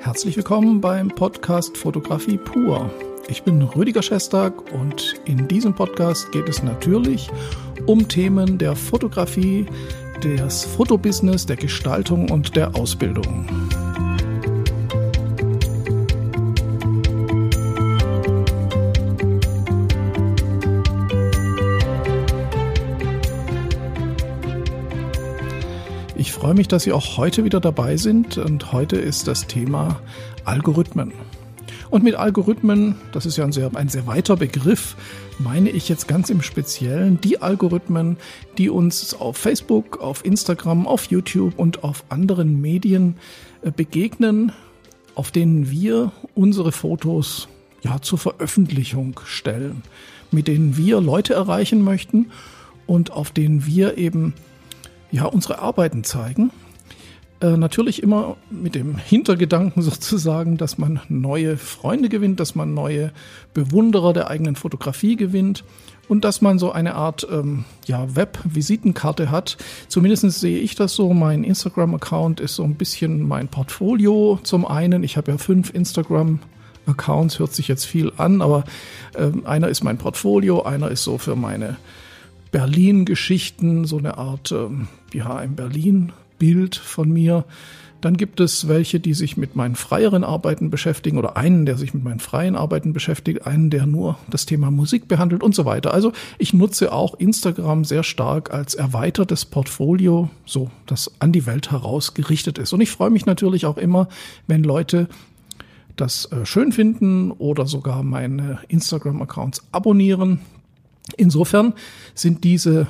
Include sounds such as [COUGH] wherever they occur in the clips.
Herzlich willkommen beim Podcast Fotografie pur. Ich bin Rüdiger Schestag und in diesem Podcast geht es natürlich um Themen der Fotografie, des Fotobusiness, der Gestaltung und der Ausbildung. Freue mich, dass Sie auch heute wieder dabei sind und heute ist das Thema Algorithmen. Und mit Algorithmen, das ist ja ein sehr, ein sehr weiter Begriff, meine ich jetzt ganz im Speziellen die Algorithmen, die uns auf Facebook, auf Instagram, auf YouTube und auf anderen Medien äh, begegnen, auf denen wir unsere Fotos ja zur Veröffentlichung stellen, mit denen wir Leute erreichen möchten und auf denen wir eben ja unsere Arbeiten zeigen äh, natürlich immer mit dem Hintergedanken [LAUGHS] sozusagen, dass man neue Freunde gewinnt, dass man neue Bewunderer der eigenen Fotografie gewinnt und dass man so eine Art ähm, ja, Web-Visitenkarte hat. Zumindest sehe ich das so. Mein Instagram-Account ist so ein bisschen mein Portfolio zum einen. Ich habe ja fünf Instagram Accounts, hört sich jetzt viel an, aber äh, einer ist mein Portfolio, einer ist so für meine Berlin-Geschichten, so eine Art, ähm, ja, in Berlin Bild von mir. Dann gibt es welche, die sich mit meinen freieren Arbeiten beschäftigen oder einen, der sich mit meinen freien Arbeiten beschäftigt, einen, der nur das Thema Musik behandelt und so weiter. Also ich nutze auch Instagram sehr stark als erweitertes Portfolio, so das an die Welt heraus gerichtet ist. Und ich freue mich natürlich auch immer, wenn Leute das äh, schön finden oder sogar meine Instagram-Accounts abonnieren. Insofern sind diese,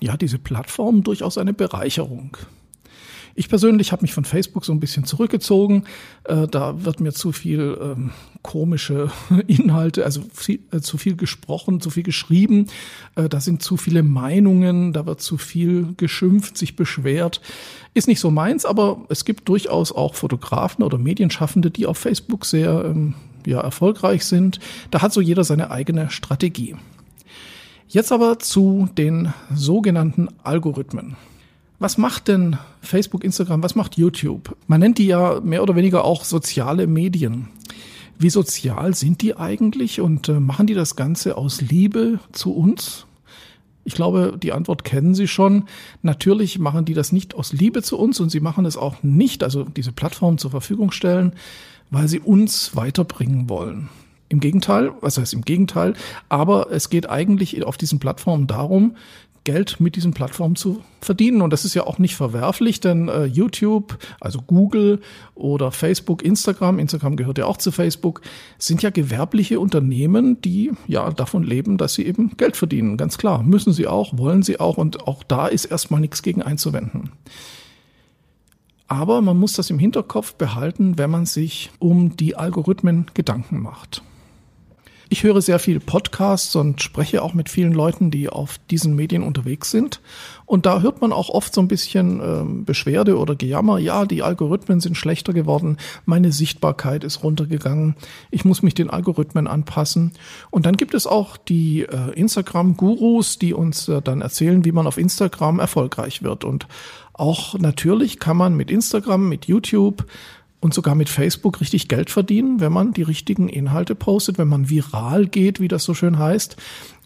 ja, diese Plattformen durchaus eine Bereicherung. Ich persönlich habe mich von Facebook so ein bisschen zurückgezogen. Äh, da wird mir zu viel ähm, komische [LAUGHS] Inhalte, also viel, äh, zu viel gesprochen, zu viel geschrieben. Äh, da sind zu viele Meinungen, da wird zu viel geschimpft, sich beschwert. Ist nicht so meins, aber es gibt durchaus auch Fotografen oder Medienschaffende, die auf Facebook sehr ähm, ja, erfolgreich sind. Da hat so jeder seine eigene Strategie. Jetzt aber zu den sogenannten Algorithmen. Was macht denn Facebook, Instagram, was macht YouTube? Man nennt die ja mehr oder weniger auch soziale Medien. Wie sozial sind die eigentlich und äh, machen die das Ganze aus Liebe zu uns? Ich glaube, die Antwort kennen Sie schon. Natürlich machen die das nicht aus Liebe zu uns und sie machen es auch nicht, also diese Plattform zur Verfügung stellen, weil sie uns weiterbringen wollen. Im Gegenteil, was heißt im Gegenteil, aber es geht eigentlich auf diesen Plattformen darum, Geld mit diesen Plattformen zu verdienen. Und das ist ja auch nicht verwerflich, denn äh, YouTube, also Google oder Facebook, Instagram, Instagram gehört ja auch zu Facebook, sind ja gewerbliche Unternehmen, die ja davon leben, dass sie eben Geld verdienen. Ganz klar, müssen sie auch, wollen sie auch und auch da ist erstmal nichts gegen einzuwenden. Aber man muss das im Hinterkopf behalten, wenn man sich um die Algorithmen Gedanken macht. Ich höre sehr viel Podcasts und spreche auch mit vielen Leuten, die auf diesen Medien unterwegs sind. Und da hört man auch oft so ein bisschen äh, Beschwerde oder Gejammer. Ja, die Algorithmen sind schlechter geworden. Meine Sichtbarkeit ist runtergegangen. Ich muss mich den Algorithmen anpassen. Und dann gibt es auch die äh, Instagram-Gurus, die uns äh, dann erzählen, wie man auf Instagram erfolgreich wird. Und auch natürlich kann man mit Instagram, mit YouTube und sogar mit Facebook richtig Geld verdienen, wenn man die richtigen Inhalte postet, wenn man viral geht, wie das so schön heißt.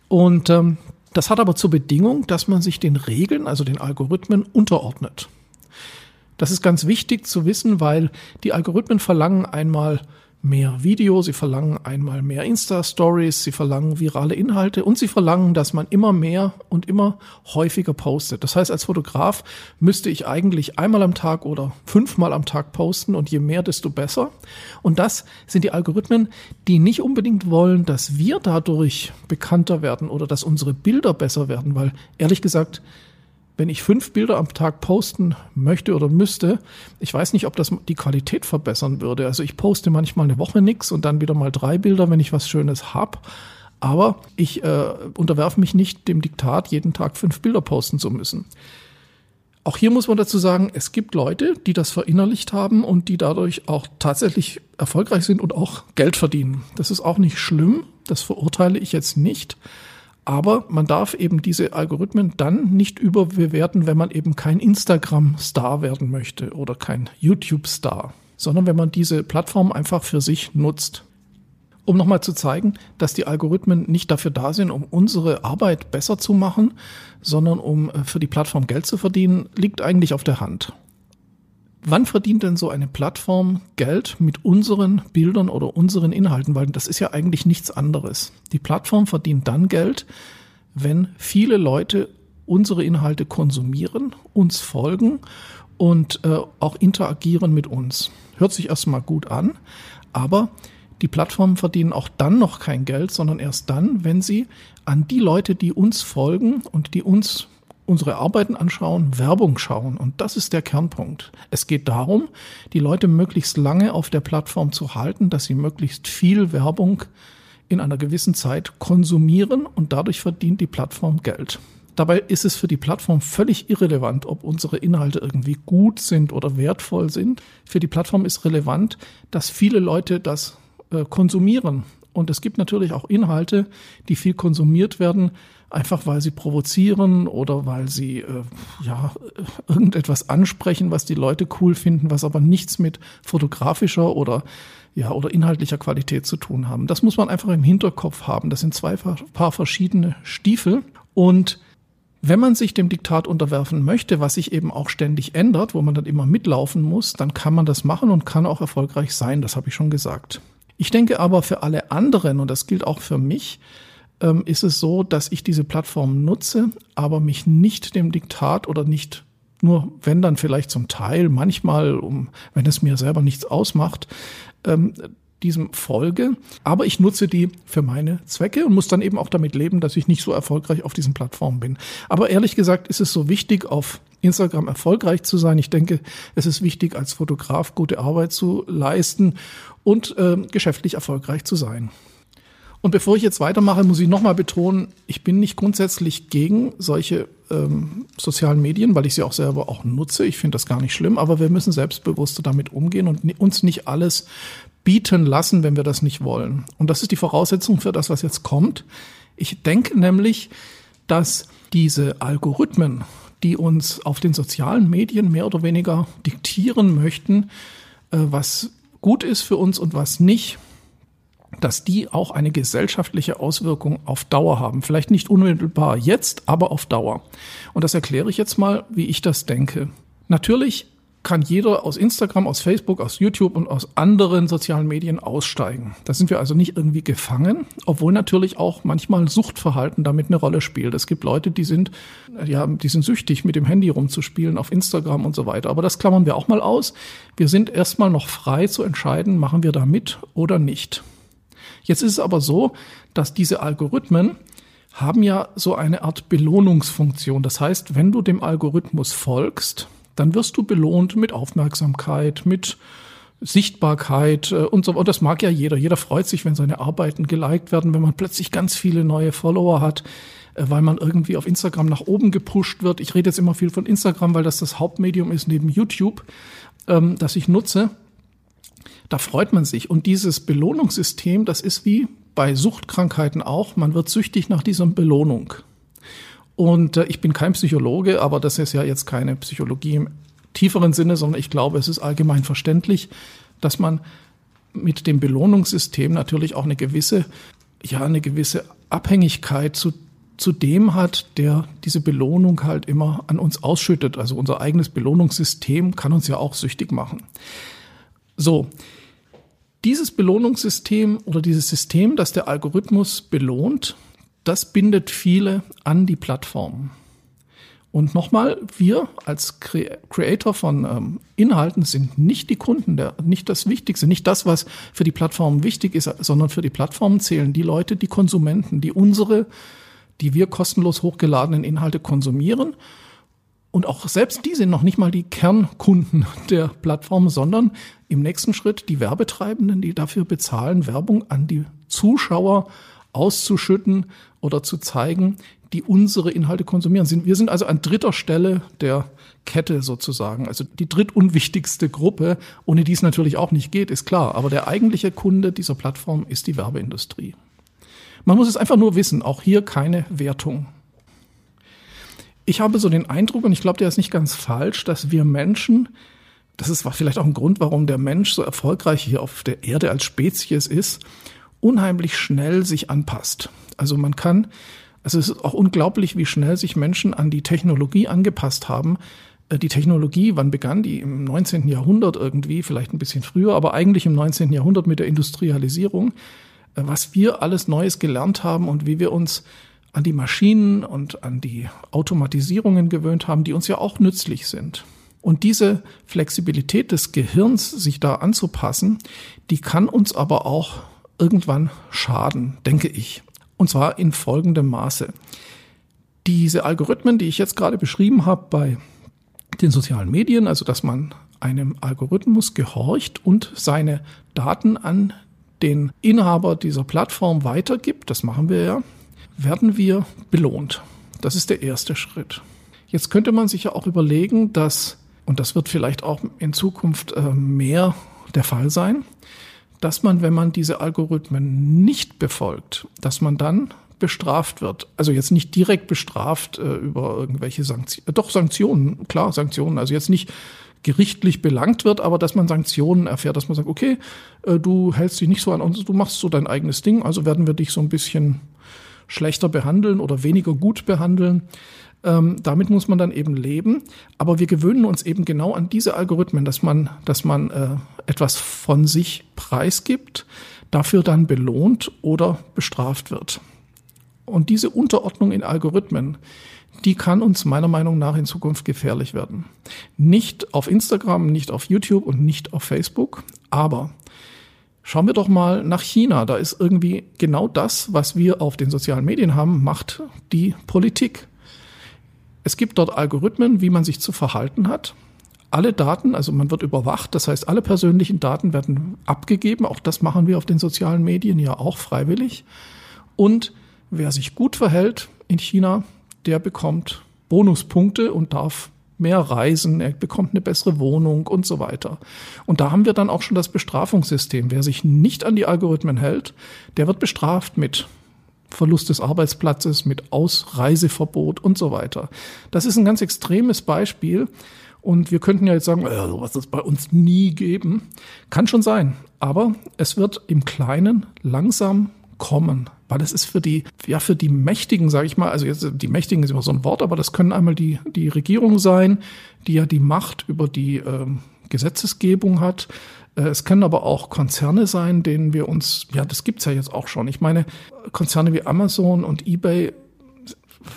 Und ähm, das hat aber zur Bedingung, dass man sich den Regeln, also den Algorithmen unterordnet. Das ist ganz wichtig zu wissen, weil die Algorithmen verlangen einmal mehr Video, sie verlangen einmal mehr Insta-Stories, sie verlangen virale Inhalte und sie verlangen, dass man immer mehr und immer häufiger postet. Das heißt, als Fotograf müsste ich eigentlich einmal am Tag oder fünfmal am Tag posten und je mehr, desto besser. Und das sind die Algorithmen, die nicht unbedingt wollen, dass wir dadurch bekannter werden oder dass unsere Bilder besser werden, weil ehrlich gesagt, wenn ich fünf Bilder am Tag posten möchte oder müsste, ich weiß nicht, ob das die Qualität verbessern würde. Also ich poste manchmal eine Woche nichts und dann wieder mal drei Bilder, wenn ich was Schönes hab. Aber ich äh, unterwerfe mich nicht dem Diktat, jeden Tag fünf Bilder posten zu müssen. Auch hier muss man dazu sagen, es gibt Leute, die das verinnerlicht haben und die dadurch auch tatsächlich erfolgreich sind und auch Geld verdienen. Das ist auch nicht schlimm, das verurteile ich jetzt nicht. Aber man darf eben diese Algorithmen dann nicht überbewerten, wenn man eben kein Instagram-Star werden möchte oder kein YouTube-Star, sondern wenn man diese Plattform einfach für sich nutzt. Um nochmal zu zeigen, dass die Algorithmen nicht dafür da sind, um unsere Arbeit besser zu machen, sondern um äh, für die Plattform Geld zu verdienen, liegt eigentlich auf der Hand. Wann verdient denn so eine Plattform Geld mit unseren Bildern oder unseren Inhalten? Weil das ist ja eigentlich nichts anderes. Die Plattform verdient dann Geld, wenn viele Leute unsere Inhalte konsumieren, uns folgen und äh, auch interagieren mit uns. Hört sich erstmal gut an, aber die Plattformen verdienen auch dann noch kein Geld, sondern erst dann, wenn sie an die Leute, die uns folgen und die uns unsere Arbeiten anschauen, Werbung schauen. Und das ist der Kernpunkt. Es geht darum, die Leute möglichst lange auf der Plattform zu halten, dass sie möglichst viel Werbung in einer gewissen Zeit konsumieren und dadurch verdient die Plattform Geld. Dabei ist es für die Plattform völlig irrelevant, ob unsere Inhalte irgendwie gut sind oder wertvoll sind. Für die Plattform ist relevant, dass viele Leute das äh, konsumieren. Und es gibt natürlich auch Inhalte, die viel konsumiert werden, einfach weil sie provozieren oder weil sie äh, ja irgendetwas ansprechen, was die Leute cool finden, was aber nichts mit fotografischer oder ja oder inhaltlicher Qualität zu tun haben. Das muss man einfach im Hinterkopf haben. Das sind zwei paar verschiedene Stiefel und wenn man sich dem Diktat unterwerfen möchte, was sich eben auch ständig ändert, wo man dann immer mitlaufen muss, dann kann man das machen und kann auch erfolgreich sein, das habe ich schon gesagt. Ich denke aber für alle anderen, und das gilt auch für mich, ähm, ist es so, dass ich diese Plattform nutze, aber mich nicht dem Diktat oder nicht nur, wenn dann vielleicht zum Teil, manchmal, um, wenn es mir selber nichts ausmacht, ähm, diesem folge. Aber ich nutze die für meine Zwecke und muss dann eben auch damit leben, dass ich nicht so erfolgreich auf diesen Plattformen bin. Aber ehrlich gesagt ist es so wichtig, auf Instagram erfolgreich zu sein. Ich denke, es ist wichtig, als Fotograf gute Arbeit zu leisten und äh, geschäftlich erfolgreich zu sein. Und bevor ich jetzt weitermache, muss ich nochmal betonen, ich bin nicht grundsätzlich gegen solche ähm, sozialen Medien, weil ich sie auch selber auch nutze. Ich finde das gar nicht schlimm, aber wir müssen selbstbewusster damit umgehen und uns nicht alles bieten lassen, wenn wir das nicht wollen. Und das ist die Voraussetzung für das, was jetzt kommt. Ich denke nämlich, dass diese Algorithmen, die uns auf den sozialen Medien mehr oder weniger diktieren möchten, äh, was gut ist für uns und was nicht, dass die auch eine gesellschaftliche Auswirkung auf Dauer haben. Vielleicht nicht unmittelbar jetzt, aber auf Dauer. Und das erkläre ich jetzt mal, wie ich das denke. Natürlich kann jeder aus Instagram, aus Facebook, aus YouTube und aus anderen sozialen Medien aussteigen. Da sind wir also nicht irgendwie gefangen, obwohl natürlich auch manchmal Suchtverhalten damit eine Rolle spielt. Es gibt Leute, die sind, ja, die sind süchtig, mit dem Handy rumzuspielen auf Instagram und so weiter. Aber das klammern wir auch mal aus. Wir sind erstmal noch frei zu entscheiden, machen wir da mit oder nicht. Jetzt ist es aber so, dass diese Algorithmen haben ja so eine Art Belohnungsfunktion. Das heißt, wenn du dem Algorithmus folgst, dann wirst du belohnt mit Aufmerksamkeit, mit Sichtbarkeit äh, und so. Und das mag ja jeder. Jeder freut sich, wenn seine Arbeiten geliked werden, wenn man plötzlich ganz viele neue Follower hat, äh, weil man irgendwie auf Instagram nach oben gepusht wird. Ich rede jetzt immer viel von Instagram, weil das das Hauptmedium ist neben YouTube, ähm, das ich nutze. Da freut man sich. Und dieses Belohnungssystem, das ist wie bei Suchtkrankheiten auch. Man wird süchtig nach dieser Belohnung. Und äh, ich bin kein Psychologe, aber das ist ja jetzt keine Psychologie im tieferen Sinne, sondern ich glaube, es ist allgemein verständlich, dass man mit dem Belohnungssystem natürlich auch eine gewisse, ja, eine gewisse Abhängigkeit zu, zu dem hat, der diese Belohnung halt immer an uns ausschüttet. Also unser eigenes Belohnungssystem kann uns ja auch süchtig machen. So, dieses Belohnungssystem oder dieses System, das der Algorithmus belohnt, das bindet viele an die Plattform. Und nochmal, wir als Creator von ähm, Inhalten sind nicht die Kunden, der, nicht das Wichtigste, nicht das, was für die Plattform wichtig ist, sondern für die Plattform zählen die Leute, die Konsumenten, die unsere, die wir kostenlos hochgeladenen Inhalte konsumieren und auch selbst die sind noch nicht mal die Kernkunden der Plattform, sondern im nächsten Schritt die Werbetreibenden, die dafür bezahlen, Werbung an die Zuschauer auszuschütten oder zu zeigen, die unsere Inhalte konsumieren. Wir sind also an dritter Stelle der Kette sozusagen, also die drittunwichtigste Gruppe, ohne die es natürlich auch nicht geht, ist klar. Aber der eigentliche Kunde dieser Plattform ist die Werbeindustrie. Man muss es einfach nur wissen, auch hier keine Wertung. Ich habe so den Eindruck, und ich glaube, der ist nicht ganz falsch, dass wir Menschen, das ist vielleicht auch ein Grund, warum der Mensch so erfolgreich hier auf der Erde als Spezies ist, unheimlich schnell sich anpasst. Also man kann, also es ist auch unglaublich, wie schnell sich Menschen an die Technologie angepasst haben. Äh, die Technologie, wann begann die? Im 19. Jahrhundert irgendwie, vielleicht ein bisschen früher, aber eigentlich im 19. Jahrhundert mit der Industrialisierung. Äh, was wir alles Neues gelernt haben und wie wir uns an die Maschinen und an die Automatisierungen gewöhnt haben, die uns ja auch nützlich sind. Und diese Flexibilität des Gehirns, sich da anzupassen, die kann uns aber auch irgendwann schaden, denke ich. Und zwar in folgendem Maße. Diese Algorithmen, die ich jetzt gerade beschrieben habe bei den sozialen Medien, also dass man einem Algorithmus gehorcht und seine Daten an den Inhaber dieser Plattform weitergibt, das machen wir ja, werden wir belohnt. Das ist der erste Schritt. Jetzt könnte man sich ja auch überlegen, dass, und das wird vielleicht auch in Zukunft äh, mehr der Fall sein, dass man, wenn man diese Algorithmen nicht befolgt, dass man dann bestraft wird. Also jetzt nicht direkt bestraft äh, über irgendwelche Sanktionen, äh, doch Sanktionen, klar, Sanktionen. Also jetzt nicht gerichtlich belangt wird, aber dass man Sanktionen erfährt, dass man sagt, okay, äh, du hältst dich nicht so an uns, du machst so dein eigenes Ding, also werden wir dich so ein bisschen schlechter behandeln oder weniger gut behandeln. Ähm, damit muss man dann eben leben. Aber wir gewöhnen uns eben genau an diese Algorithmen, dass man, dass man äh, etwas von sich preisgibt, dafür dann belohnt oder bestraft wird. Und diese Unterordnung in Algorithmen, die kann uns meiner Meinung nach in Zukunft gefährlich werden. Nicht auf Instagram, nicht auf YouTube und nicht auf Facebook, aber Schauen wir doch mal nach China. Da ist irgendwie genau das, was wir auf den sozialen Medien haben, macht die Politik. Es gibt dort Algorithmen, wie man sich zu verhalten hat. Alle Daten, also man wird überwacht, das heißt, alle persönlichen Daten werden abgegeben. Auch das machen wir auf den sozialen Medien ja auch freiwillig. Und wer sich gut verhält in China, der bekommt Bonuspunkte und darf mehr reisen, er bekommt eine bessere Wohnung und so weiter. Und da haben wir dann auch schon das Bestrafungssystem. Wer sich nicht an die Algorithmen hält, der wird bestraft mit Verlust des Arbeitsplatzes, mit Ausreiseverbot und so weiter. Das ist ein ganz extremes Beispiel. Und wir könnten ja jetzt sagen, äh, sowas es bei uns nie geben. Kann schon sein. Aber es wird im Kleinen langsam kommen weil es ist für die, ja, für die Mächtigen, sage ich mal, also jetzt die Mächtigen ist immer so ein Wort, aber das können einmal die, die Regierung sein, die ja die Macht über die ähm, Gesetzesgebung hat. Äh, es können aber auch Konzerne sein, denen wir uns, ja, das gibt's ja jetzt auch schon. Ich meine, Konzerne wie Amazon und eBay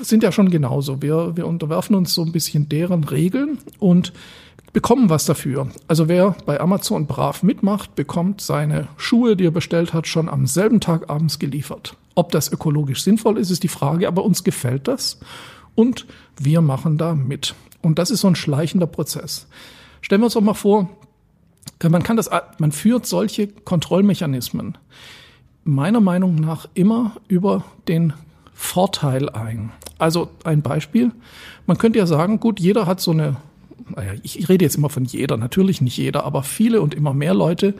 sind ja schon genauso. Wir, wir unterwerfen uns so ein bisschen deren Regeln und bekommen was dafür. Also wer bei Amazon brav mitmacht, bekommt seine Schuhe, die er bestellt hat, schon am selben Tag abends geliefert. Ob das ökologisch sinnvoll ist, ist die Frage, aber uns gefällt das und wir machen da mit. Und das ist so ein schleichender Prozess. Stellen wir uns doch mal vor, man kann das, man führt solche Kontrollmechanismen meiner Meinung nach immer über den Vorteil ein. Also ein Beispiel. Man könnte ja sagen, gut, jeder hat so eine ich rede jetzt immer von jeder, natürlich nicht jeder, aber viele und immer mehr Leute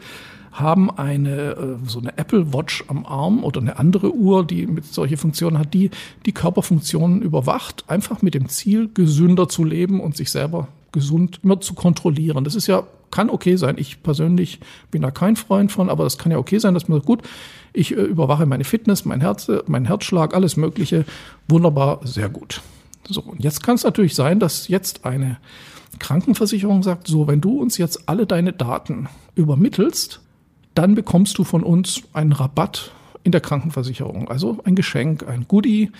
haben eine äh, so eine Apple Watch am Arm oder eine andere Uhr, die mit solche Funktionen hat, die die Körperfunktionen überwacht, einfach mit dem Ziel, gesünder zu leben und sich selber gesund immer zu kontrollieren. Das ist ja kann okay sein. Ich persönlich bin da kein Freund von, aber das kann ja okay sein, dass man sagt, gut, ich äh, überwache meine Fitness, mein Herz, mein Herzschlag, alles Mögliche, wunderbar, sehr gut. So und jetzt kann es natürlich sein, dass jetzt eine Krankenversicherung sagt, so, wenn du uns jetzt alle deine Daten übermittelst, dann bekommst du von uns einen Rabatt in der Krankenversicherung. Also ein Geschenk, ein Goodie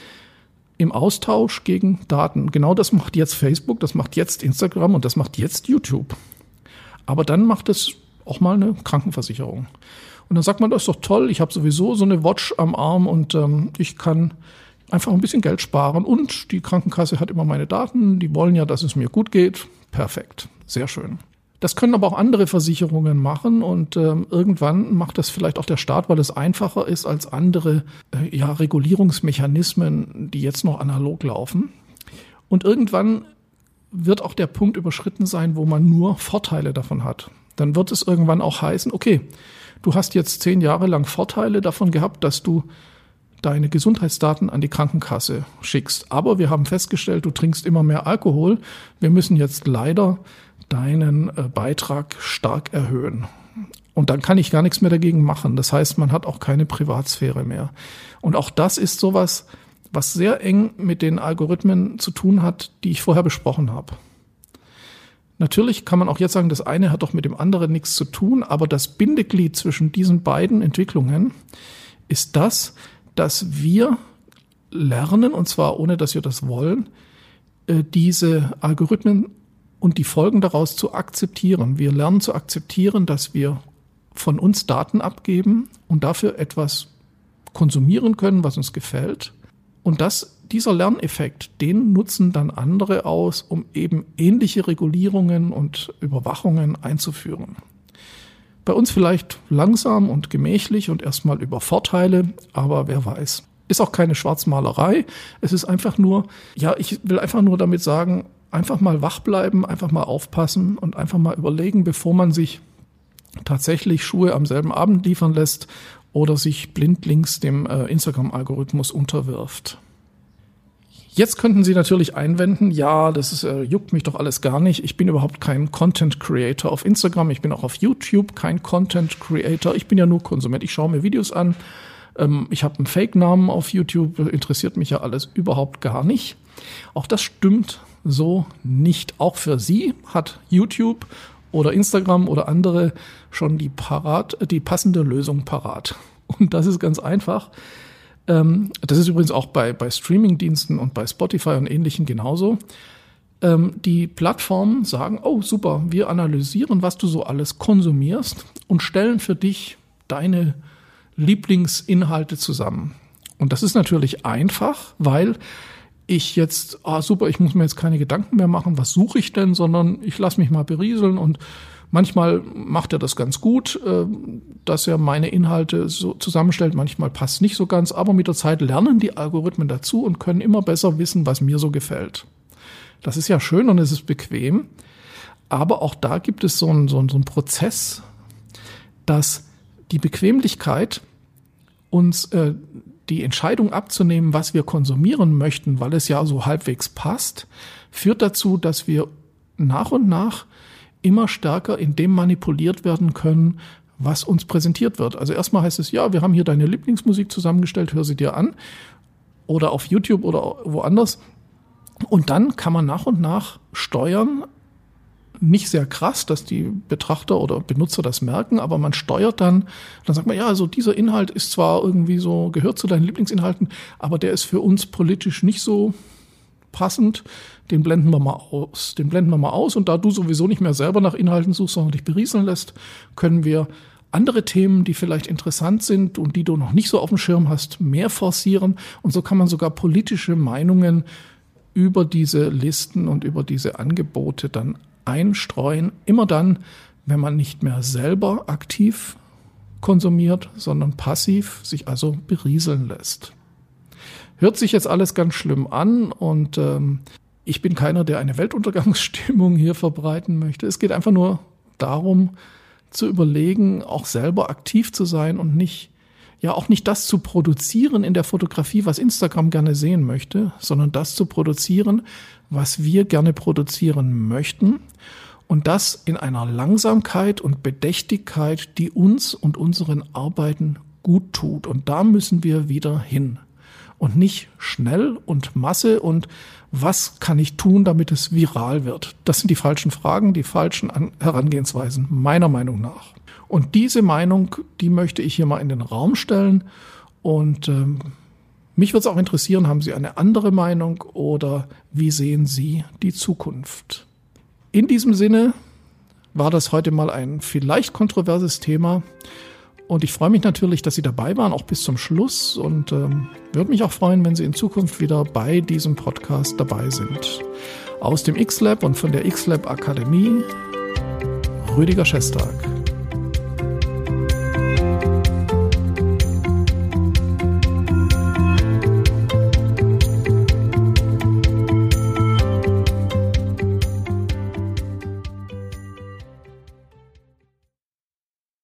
im Austausch gegen Daten. Genau das macht jetzt Facebook, das macht jetzt Instagram und das macht jetzt YouTube. Aber dann macht es auch mal eine Krankenversicherung. Und dann sagt man, das ist doch toll, ich habe sowieso so eine Watch am Arm und ähm, ich kann einfach ein bisschen Geld sparen und die Krankenkasse hat immer meine Daten, die wollen ja, dass es mir gut geht. Perfekt, sehr schön. Das können aber auch andere Versicherungen machen und ähm, irgendwann macht das vielleicht auch der Staat, weil es einfacher ist als andere äh, ja, Regulierungsmechanismen, die jetzt noch analog laufen. Und irgendwann wird auch der Punkt überschritten sein, wo man nur Vorteile davon hat. Dann wird es irgendwann auch heißen, okay, du hast jetzt zehn Jahre lang Vorteile davon gehabt, dass du deine Gesundheitsdaten an die Krankenkasse schickst. Aber wir haben festgestellt, du trinkst immer mehr Alkohol. Wir müssen jetzt leider deinen äh, Beitrag stark erhöhen. Und dann kann ich gar nichts mehr dagegen machen. Das heißt, man hat auch keine Privatsphäre mehr. Und auch das ist sowas, was sehr eng mit den Algorithmen zu tun hat, die ich vorher besprochen habe. Natürlich kann man auch jetzt sagen, das eine hat doch mit dem anderen nichts zu tun, aber das Bindeglied zwischen diesen beiden Entwicklungen ist das, dass wir lernen, und zwar ohne dass wir das wollen, äh, diese Algorithmen und die Folgen daraus zu akzeptieren. Wir lernen zu akzeptieren, dass wir von uns Daten abgeben und dafür etwas konsumieren können, was uns gefällt. Und das, dieser Lerneffekt, den nutzen dann andere aus, um eben ähnliche Regulierungen und Überwachungen einzuführen. Bei uns vielleicht langsam und gemächlich und erstmal über Vorteile, aber wer weiß. Ist auch keine Schwarzmalerei. Es ist einfach nur, ja, ich will einfach nur damit sagen, einfach mal wach bleiben, einfach mal aufpassen und einfach mal überlegen, bevor man sich tatsächlich Schuhe am selben Abend liefern lässt oder sich blindlings dem äh, Instagram-Algorithmus unterwirft. Jetzt könnten Sie natürlich einwenden, ja, das ist, äh, juckt mich doch alles gar nicht. Ich bin überhaupt kein Content Creator auf Instagram. Ich bin auch auf YouTube kein Content Creator. Ich bin ja nur Konsument. Ich schaue mir Videos an. Ähm, ich habe einen Fake-Namen auf YouTube. Interessiert mich ja alles überhaupt gar nicht. Auch das stimmt so nicht. Auch für Sie hat YouTube oder Instagram oder andere schon die parat, die passende Lösung parat. Und das ist ganz einfach. Ähm, das ist übrigens auch bei, bei Streaming-Diensten und bei Spotify und ähnlichen genauso. Ähm, die Plattformen sagen, oh super, wir analysieren, was du so alles konsumierst und stellen für dich deine Lieblingsinhalte zusammen. Und das ist natürlich einfach, weil ich jetzt, ah super, ich muss mir jetzt keine Gedanken mehr machen, was suche ich denn, sondern ich lasse mich mal berieseln und Manchmal macht er das ganz gut, äh, dass er meine Inhalte so zusammenstellt. Manchmal passt nicht so ganz, aber mit der Zeit lernen die Algorithmen dazu und können immer besser wissen, was mir so gefällt. Das ist ja schön und es ist bequem. Aber auch da gibt es so einen, so einen, so einen Prozess, dass die Bequemlichkeit uns äh, die Entscheidung abzunehmen, was wir konsumieren möchten, weil es ja so halbwegs passt, führt dazu, dass wir nach und nach immer stärker in dem manipuliert werden können, was uns präsentiert wird. Also erstmal heißt es, ja, wir haben hier deine Lieblingsmusik zusammengestellt, hör sie dir an. Oder auf YouTube oder woanders. Und dann kann man nach und nach steuern, nicht sehr krass, dass die Betrachter oder Benutzer das merken, aber man steuert dann, dann sagt man, ja, also dieser Inhalt ist zwar irgendwie so, gehört zu deinen Lieblingsinhalten, aber der ist für uns politisch nicht so passend, den blenden wir mal aus. Den blenden wir mal aus und da du sowieso nicht mehr selber nach Inhalten suchst, sondern dich berieseln lässt, können wir andere Themen, die vielleicht interessant sind und die du noch nicht so auf dem Schirm hast, mehr forcieren. Und so kann man sogar politische Meinungen über diese Listen und über diese Angebote dann einstreuen. Immer dann, wenn man nicht mehr selber aktiv konsumiert, sondern passiv sich also berieseln lässt. Hört sich jetzt alles ganz schlimm an und ähm, ich bin keiner, der eine Weltuntergangsstimmung hier verbreiten möchte. Es geht einfach nur darum, zu überlegen, auch selber aktiv zu sein und nicht, ja, auch nicht das zu produzieren in der Fotografie, was Instagram gerne sehen möchte, sondern das zu produzieren, was wir gerne produzieren möchten. Und das in einer Langsamkeit und Bedächtigkeit, die uns und unseren Arbeiten gut tut. Und da müssen wir wieder hin und nicht schnell und Masse und was kann ich tun, damit es viral wird? Das sind die falschen Fragen, die falschen Herangehensweisen, meiner Meinung nach. Und diese Meinung, die möchte ich hier mal in den Raum stellen. Und ähm, mich würde es auch interessieren, haben Sie eine andere Meinung oder wie sehen Sie die Zukunft? In diesem Sinne war das heute mal ein vielleicht kontroverses Thema. Und ich freue mich natürlich, dass Sie dabei waren, auch bis zum Schluss. Und ähm, würde mich auch freuen, wenn Sie in Zukunft wieder bei diesem Podcast dabei sind. Aus dem X-Lab und von der X-Lab Akademie, Rüdiger Schestag.